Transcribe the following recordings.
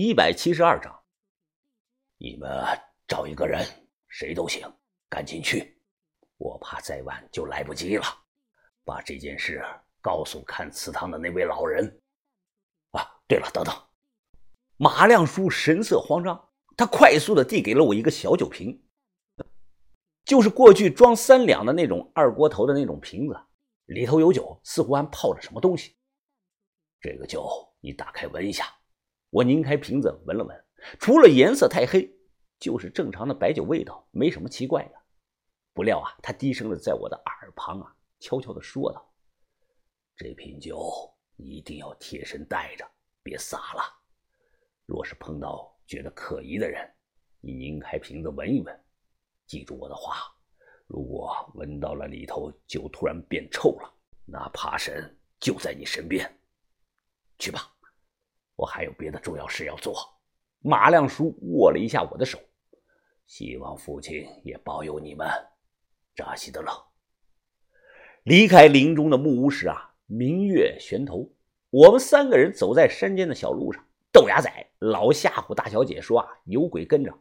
一百七十二章。你们找一个人，谁都行，赶紧去，我怕再晚就来不及了。把这件事告诉看祠堂的那位老人。啊，对了，等等。马亮叔神色慌张，他快速的递给了我一个小酒瓶，就是过去装三两的那种二锅头的那种瓶子，里头有酒，似乎还泡着什么东西。这个酒你打开闻一下。我拧开瓶子闻了闻，除了颜色太黑，就是正常的白酒味道，没什么奇怪的。不料啊，他低声的在我的耳旁啊悄悄的说道：“这瓶酒一定要贴身带着，别洒了。若是碰到觉得可疑的人，你拧开瓶子闻一闻。记住我的话，如果闻到了里头酒突然变臭了，那爬神就在你身边。去吧。”我还有别的重要事要做。马亮叔握了一下我的手，希望父亲也保佑你们。扎西德勒离开林中的木屋时啊，明月悬头。我们三个人走在山间的小路上，豆芽仔老吓唬大小姐说啊有鬼跟着，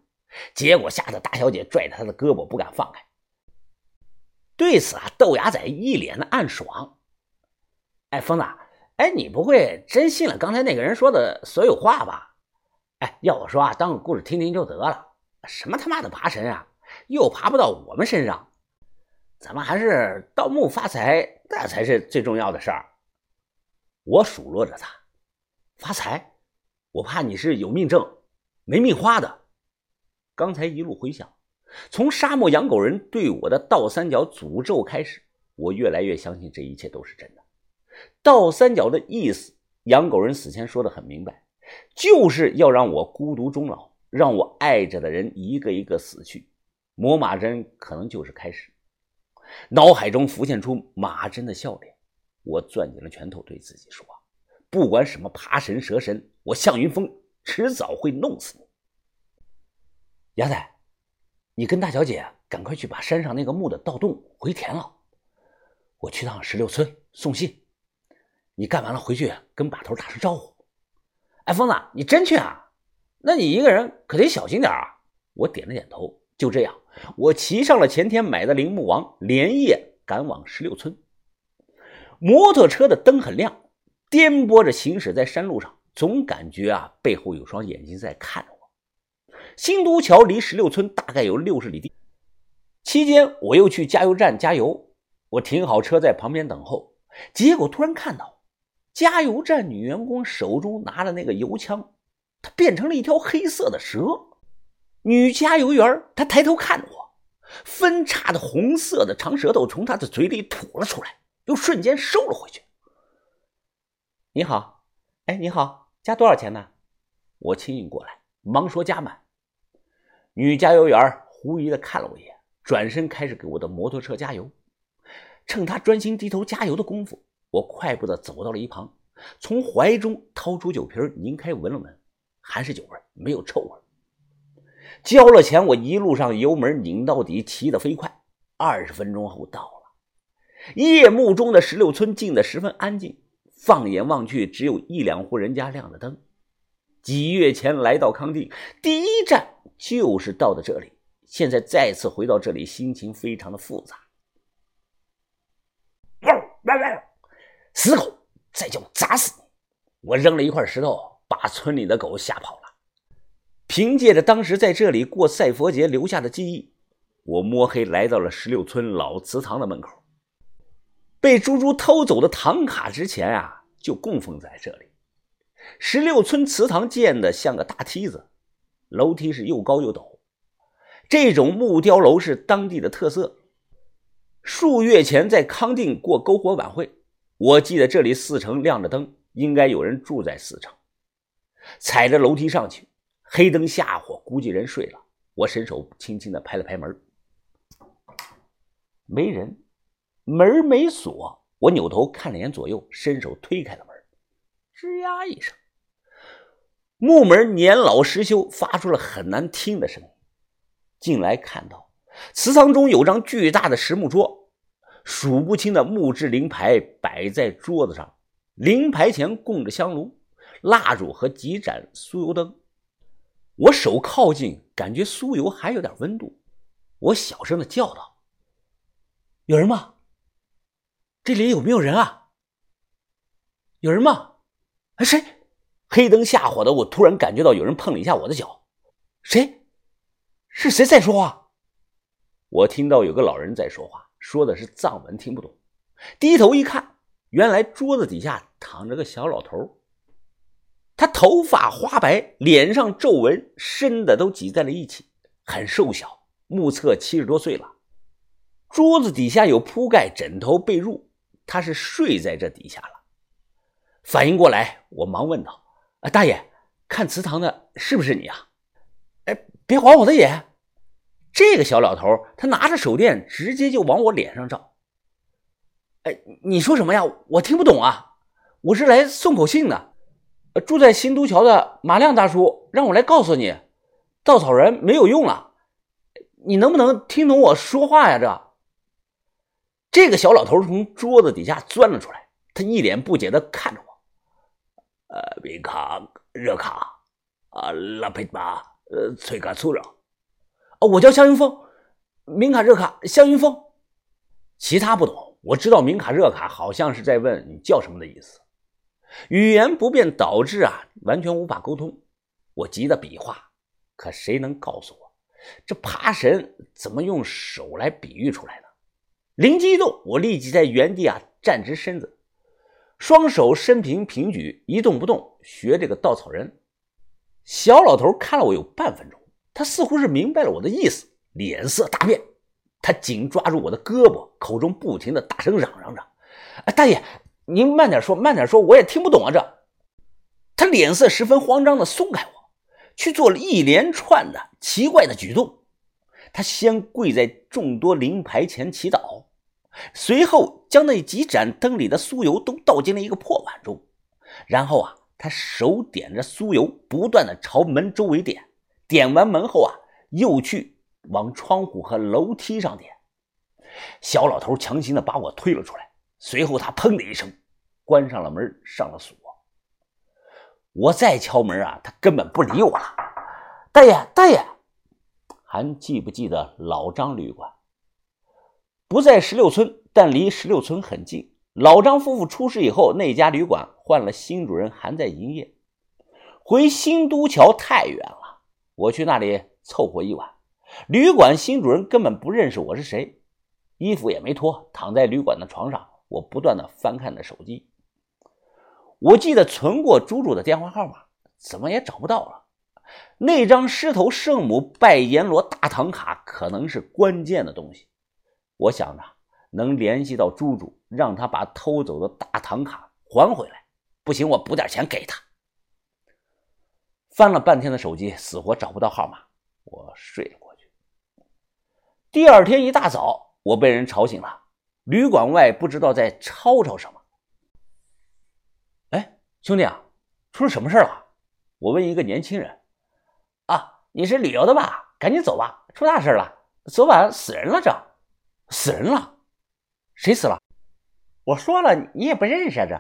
结果吓得大小姐拽着他的胳膊不敢放开。对此啊，豆芽仔一脸的暗爽。哎，疯子。哎，你不会真信了刚才那个人说的所有话吧？哎，要我说啊，当个故事听听就得了。什么他妈的爬神啊，又爬不到我们身上。咱们还是盗墓发财，那才是最重要的事儿。我数落着他，发财？我怕你是有命挣，没命花的。刚才一路回想，从沙漠养狗人对我的倒三角诅咒开始，我越来越相信这一切都是真的。倒三角的意思，养狗人死前说的很明白，就是要让我孤独终老，让我爱着的人一个一个死去。磨马针可能就是开始。脑海中浮现出马真的笑脸，我攥紧了拳头，对自己说：“不管什么爬神蛇神，我向云峰迟早会弄死你。”牙仔，你跟大小姐赶快去把山上那个墓的盗洞回填了。我去趟石榴村送信。你干完了回去跟把头打声招呼。哎，疯子，你真去啊？那你一个人可得小心点啊！我点了点头。就这样，我骑上了前天买的铃木王，连夜赶往石榴村。摩托车的灯很亮，颠簸着行驶在山路上，总感觉啊背后有双眼睛在看着我。新都桥离石榴村大概有六十里地，期间我又去加油站加油。我停好车在旁边等候，结果突然看到。加油站女员工手中拿着那个油枪，她变成了一条黑色的蛇。女加油员她抬头看我，分叉的红色的长舌头从她的嘴里吐了出来，又瞬间收了回去。你好，哎，你好，加多少钱呢？我轻应过来，忙说加满。女加油员狐疑的看了我一眼，转身开始给我的摩托车加油。趁她专心低头加油的功夫。我快步的走到了一旁，从怀中掏出酒瓶，拧开闻了闻，还是酒味，没有臭味。交了钱，我一路上油门拧到底，骑得飞快。二十分钟后到了夜幕中的石榴村，静得十分安静。放眼望去，只有一两户人家亮着灯。几月前来到康定，第一站就是到的这里。现在再次回到这里，心情非常的复杂。死狗，再叫砸死你！我扔了一块石头，把村里的狗吓跑了。凭借着当时在这里过赛佛节留下的记忆，我摸黑来到了石榴村老祠堂的门口。被猪猪偷走的唐卡之前啊，就供奉在这里。石榴村祠堂建的像个大梯子，楼梯是又高又陡。这种木雕楼是当地的特色。数月前在康定过篝火晚会。我记得这里四层亮着灯，应该有人住在四层。踩着楼梯上去，黑灯瞎火，估计人睡了。我伸手轻轻的拍了拍门，没人，门没锁。我扭头看了眼左右，伸手推开了门，吱呀一声，木门年老失修，发出了很难听的声音。进来看到祠堂中有张巨大的实木桌。数不清的木质灵牌摆在桌子上，灵牌前供着香炉、蜡烛和几盏酥油灯，我手靠近，感觉酥油还有点温度，我小声的叫道：“有人吗？这里有没有人啊？有人吗？哎，谁？”黑灯瞎火的，我突然感觉到有人碰了一下我的脚。谁？是谁在说话？我听到有个老人在说话，说的是藏文，听不懂。低头一看，原来桌子底下躺着个小老头。他头发花白，脸上皱纹深的都挤在了一起，很瘦小，目测七十多岁了。桌子底下有铺盖、枕头、被褥，他是睡在这底下了。反应过来，我忙问道。啊，大爷，看祠堂的是不是你啊？哎，别晃我的眼！这个小老头他拿着手电，直接就往我脸上照。哎，你说什么呀？我听不懂啊！我是来送口信的。住在新都桥的马亮大叔让我来告诉你，稻草人没有用了。你能不能听懂我说话呀？这这个小老头从桌子底下钻了出来，他一脸不解的看着我。呃，明卡热卡，啊，拉佩巴，呃，崔卡粗热，哦，我叫向云峰，明卡热卡，向云峰，其他不懂，我知道明卡热卡好像是在问你叫什么的意思，语言不便导致啊，完全无法沟通，我急得比划，可谁能告诉我，这爬神怎么用手来比喻出来呢？灵机一动，我立即在原地啊站直身子。双手伸平平举，一动不动，学这个稻草人。小老头看了我有半分钟，他似乎是明白了我的意思，脸色大变，他紧抓住我的胳膊，口中不停的大声嚷嚷着：“哎大爷，您慢点说，慢点说，我也听不懂啊！”这，他脸色十分慌张的松开我，去做了一连串的奇怪的举动。他先跪在众多灵牌前祈祷。随后将那几盏灯里的酥油都倒进了一个破碗中，然后啊，他手点着酥油，不断的朝门周围点，点完门后啊，又去往窗户和楼梯上点。小老头强行的把我推了出来，随后他砰的一声关上了门，上了锁。我再敲门啊，他根本不理我了。大爷，大爷，还记不记得老张旅馆？不在石榴村，但离石榴村很近。老张夫妇出事以后，那家旅馆换了新主人，还在营业。回新都桥太远了，我去那里凑合一晚。旅馆新主人根本不认识我是谁，衣服也没脱，躺在旅馆的床上。我不断的翻看着手机，我记得存过猪猪的电话号码，怎么也找不到了。那张狮头圣母拜阎罗大唐卡可能是关键的东西。我想着能联系到猪猪，让他把偷走的大唐卡还回来。不行，我补点钱给他。翻了半天的手机，死活找不到号码，我睡了过去。第二天一大早，我被人吵醒了。旅馆外不知道在吵吵什么。哎，兄弟啊，出了什么事了？我问一个年轻人。啊，你是旅游的吧？赶紧走吧，出大事了！昨晚死人了，这。死人了，谁死了？我说了，你也不认识啊这，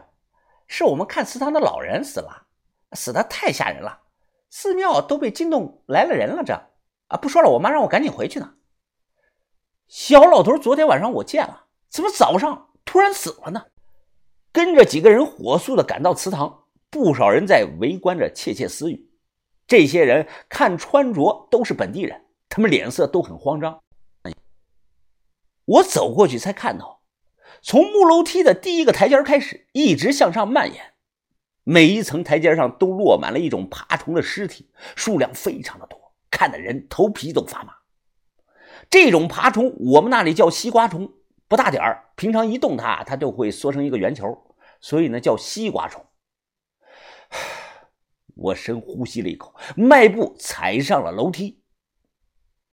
是我们看祠堂的老人死了，死的太吓人了，寺庙都被惊动来了人了。这啊，不说了，我妈让我赶紧回去呢。小老头昨天晚上我见了，怎么早上突然死了呢？跟着几个人火速的赶到祠堂，不少人在围观着窃窃私语。这些人看穿着都是本地人，他们脸色都很慌张。我走过去才看到，从木楼梯的第一个台阶开始，一直向上蔓延，每一层台阶上都落满了一种爬虫的尸体，数量非常的多，看的人头皮都发麻。这种爬虫我们那里叫西瓜虫，不大点儿，平常一动它，它就会缩成一个圆球，所以呢叫西瓜虫。我深呼吸了一口，迈步踩上了楼梯。